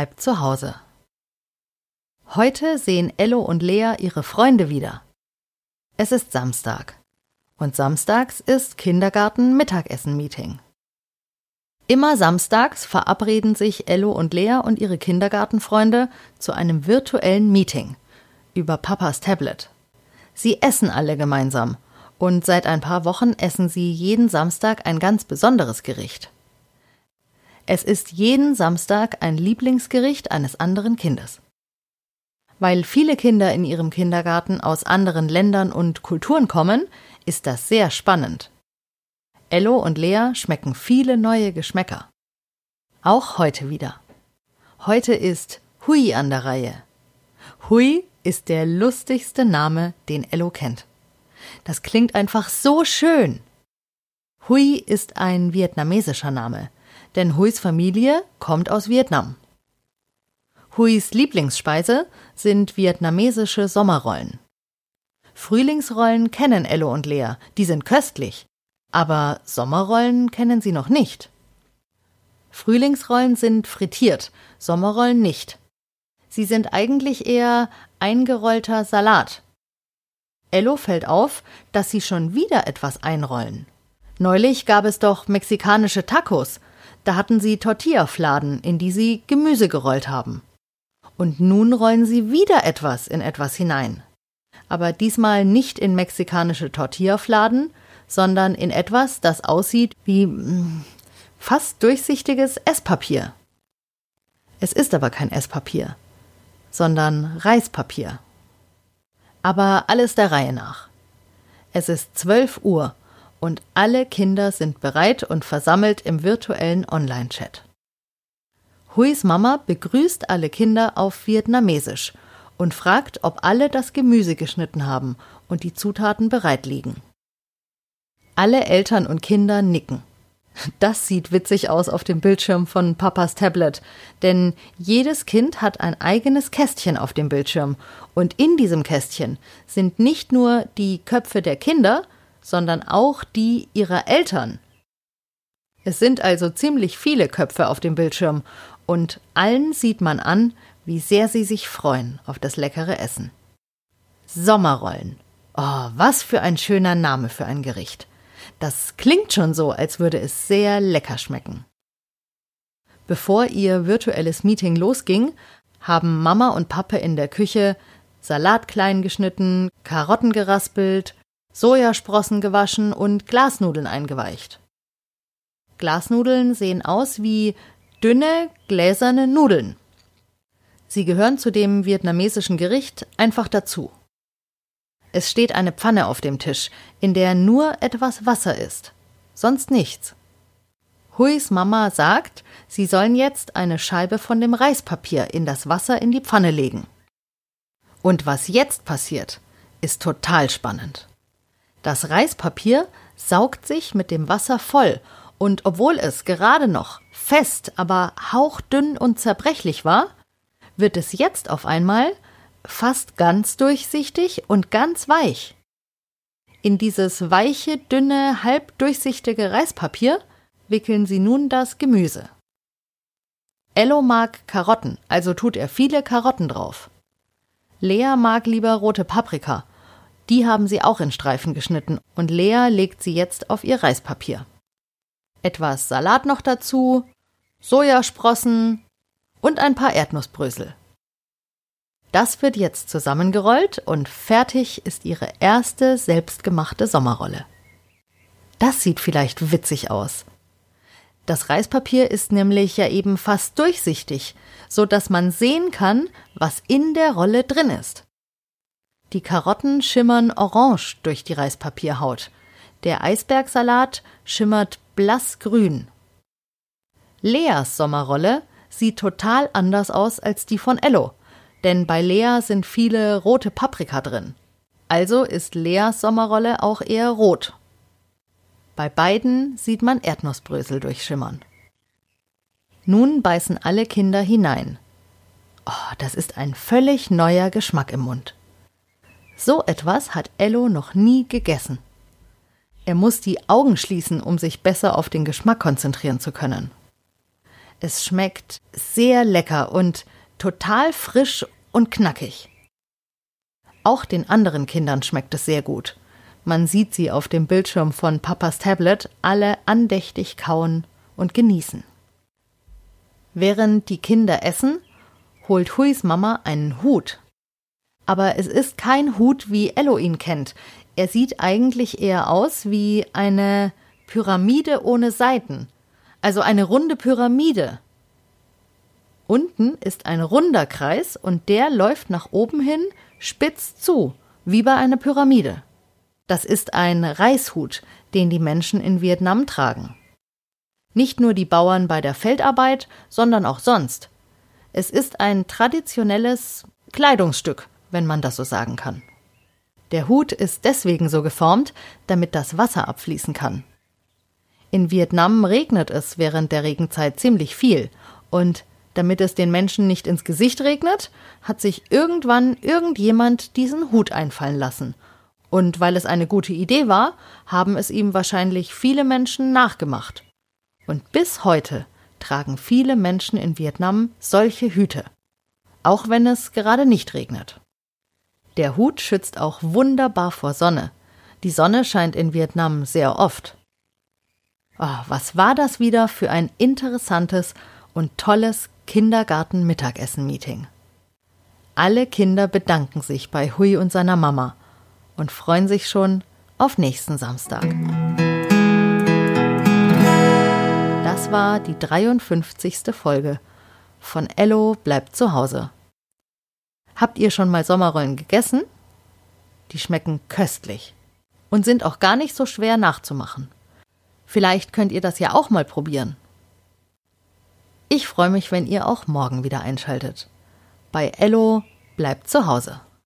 bleibt zu Hause. Heute sehen Ello und Lea ihre Freunde wieder. Es ist Samstag. Und samstags ist Kindergarten-Mittagessen-Meeting. Immer samstags verabreden sich Ello und Lea und ihre Kindergartenfreunde zu einem virtuellen Meeting über Papas Tablet. Sie essen alle gemeinsam und seit ein paar Wochen essen sie jeden Samstag ein ganz besonderes Gericht. Es ist jeden Samstag ein Lieblingsgericht eines anderen Kindes. Weil viele Kinder in ihrem Kindergarten aus anderen Ländern und Kulturen kommen, ist das sehr spannend. Ello und Lea schmecken viele neue Geschmäcker. Auch heute wieder. Heute ist Hui an der Reihe. Hui ist der lustigste Name, den Ello kennt. Das klingt einfach so schön. Hui ist ein vietnamesischer Name, denn Huis Familie kommt aus Vietnam. Huis Lieblingsspeise sind vietnamesische Sommerrollen. Frühlingsrollen kennen Ello und Lea, die sind köstlich. Aber Sommerrollen kennen sie noch nicht. Frühlingsrollen sind frittiert, Sommerrollen nicht. Sie sind eigentlich eher eingerollter Salat. Ello fällt auf, dass sie schon wieder etwas einrollen. Neulich gab es doch mexikanische Tacos. Da hatten sie Tortillafladen, in die sie Gemüse gerollt haben. Und nun rollen sie wieder etwas in etwas hinein. Aber diesmal nicht in mexikanische Tortillafladen, sondern in etwas, das aussieht wie mm, fast durchsichtiges Esspapier. Es ist aber kein Esspapier, sondern Reispapier. Aber alles der Reihe nach. Es ist zwölf Uhr und alle Kinder sind bereit und versammelt im virtuellen Online-Chat. Huis Mama begrüßt alle Kinder auf Vietnamesisch und fragt, ob alle das Gemüse geschnitten haben und die Zutaten bereit liegen. Alle Eltern und Kinder nicken. Das sieht witzig aus auf dem Bildschirm von Papas Tablet, denn jedes Kind hat ein eigenes Kästchen auf dem Bildschirm und in diesem Kästchen sind nicht nur die Köpfe der Kinder, sondern auch die ihrer Eltern. Es sind also ziemlich viele Köpfe auf dem Bildschirm und allen sieht man an, wie sehr sie sich freuen auf das leckere Essen. Sommerrollen. Oh, was für ein schöner Name für ein Gericht. Das klingt schon so, als würde es sehr lecker schmecken. Bevor ihr virtuelles Meeting losging, haben Mama und Papa in der Küche Salat klein geschnitten, Karotten geraspelt, Sojasprossen gewaschen und Glasnudeln eingeweicht. Glasnudeln sehen aus wie dünne, gläserne Nudeln. Sie gehören zu dem vietnamesischen Gericht einfach dazu. Es steht eine Pfanne auf dem Tisch, in der nur etwas Wasser ist, sonst nichts. Huis Mama sagt, sie sollen jetzt eine Scheibe von dem Reispapier in das Wasser in die Pfanne legen. Und was jetzt passiert, ist total spannend. Das Reispapier saugt sich mit dem Wasser voll, und obwohl es gerade noch fest, aber hauchdünn und zerbrechlich war, wird es jetzt auf einmal fast ganz durchsichtig und ganz weich. In dieses weiche, dünne, halbdurchsichtige Reispapier wickeln Sie nun das Gemüse. Ello mag Karotten, also tut er viele Karotten drauf. Lea mag lieber rote Paprika. Die haben sie auch in Streifen geschnitten und Lea legt sie jetzt auf ihr Reispapier. Etwas Salat noch dazu, Sojasprossen und ein paar Erdnussbrösel. Das wird jetzt zusammengerollt und fertig ist ihre erste selbstgemachte Sommerrolle. Das sieht vielleicht witzig aus. Das Reispapier ist nämlich ja eben fast durchsichtig, so dass man sehen kann, was in der Rolle drin ist. Die Karotten schimmern orange durch die Reispapierhaut. Der Eisbergsalat schimmert blassgrün. Leas Sommerrolle sieht total anders aus als die von Ello denn bei Lea sind viele rote Paprika drin. Also ist Leas Sommerrolle auch eher rot. Bei beiden sieht man Erdnussbrösel durchschimmern. Nun beißen alle Kinder hinein. Oh, das ist ein völlig neuer Geschmack im Mund. So etwas hat Ello noch nie gegessen. Er muss die Augen schließen, um sich besser auf den Geschmack konzentrieren zu können. Es schmeckt sehr lecker und total frisch und knackig. Auch den anderen Kindern schmeckt es sehr gut. Man sieht sie auf dem Bildschirm von Papas Tablet alle andächtig kauen und genießen. Während die Kinder essen, holt Huis Mama einen Hut. Aber es ist kein Hut, wie Ello ihn kennt. Er sieht eigentlich eher aus wie eine Pyramide ohne Seiten. Also eine runde Pyramide. Unten ist ein runder Kreis und der läuft nach oben hin spitz zu, wie bei einer Pyramide. Das ist ein Reishut, den die Menschen in Vietnam tragen. Nicht nur die Bauern bei der Feldarbeit, sondern auch sonst. Es ist ein traditionelles Kleidungsstück, wenn man das so sagen kann. Der Hut ist deswegen so geformt, damit das Wasser abfließen kann. In Vietnam regnet es während der Regenzeit ziemlich viel und damit es den Menschen nicht ins Gesicht regnet, hat sich irgendwann irgendjemand diesen Hut einfallen lassen. Und weil es eine gute Idee war, haben es ihm wahrscheinlich viele Menschen nachgemacht. Und bis heute tragen viele Menschen in Vietnam solche Hüte, auch wenn es gerade nicht regnet. Der Hut schützt auch wunderbar vor Sonne. Die Sonne scheint in Vietnam sehr oft. Oh, was war das wieder für ein interessantes und tolles Kindergarten-Mittagessen-Meeting. Alle Kinder bedanken sich bei Hui und seiner Mama und freuen sich schon auf nächsten Samstag. Das war die 53. Folge von Ello bleibt zu Hause. Habt ihr schon mal Sommerrollen gegessen? Die schmecken köstlich und sind auch gar nicht so schwer nachzumachen. Vielleicht könnt ihr das ja auch mal probieren. Ich freue mich, wenn ihr auch morgen wieder einschaltet. Bei Ello bleibt zu Hause.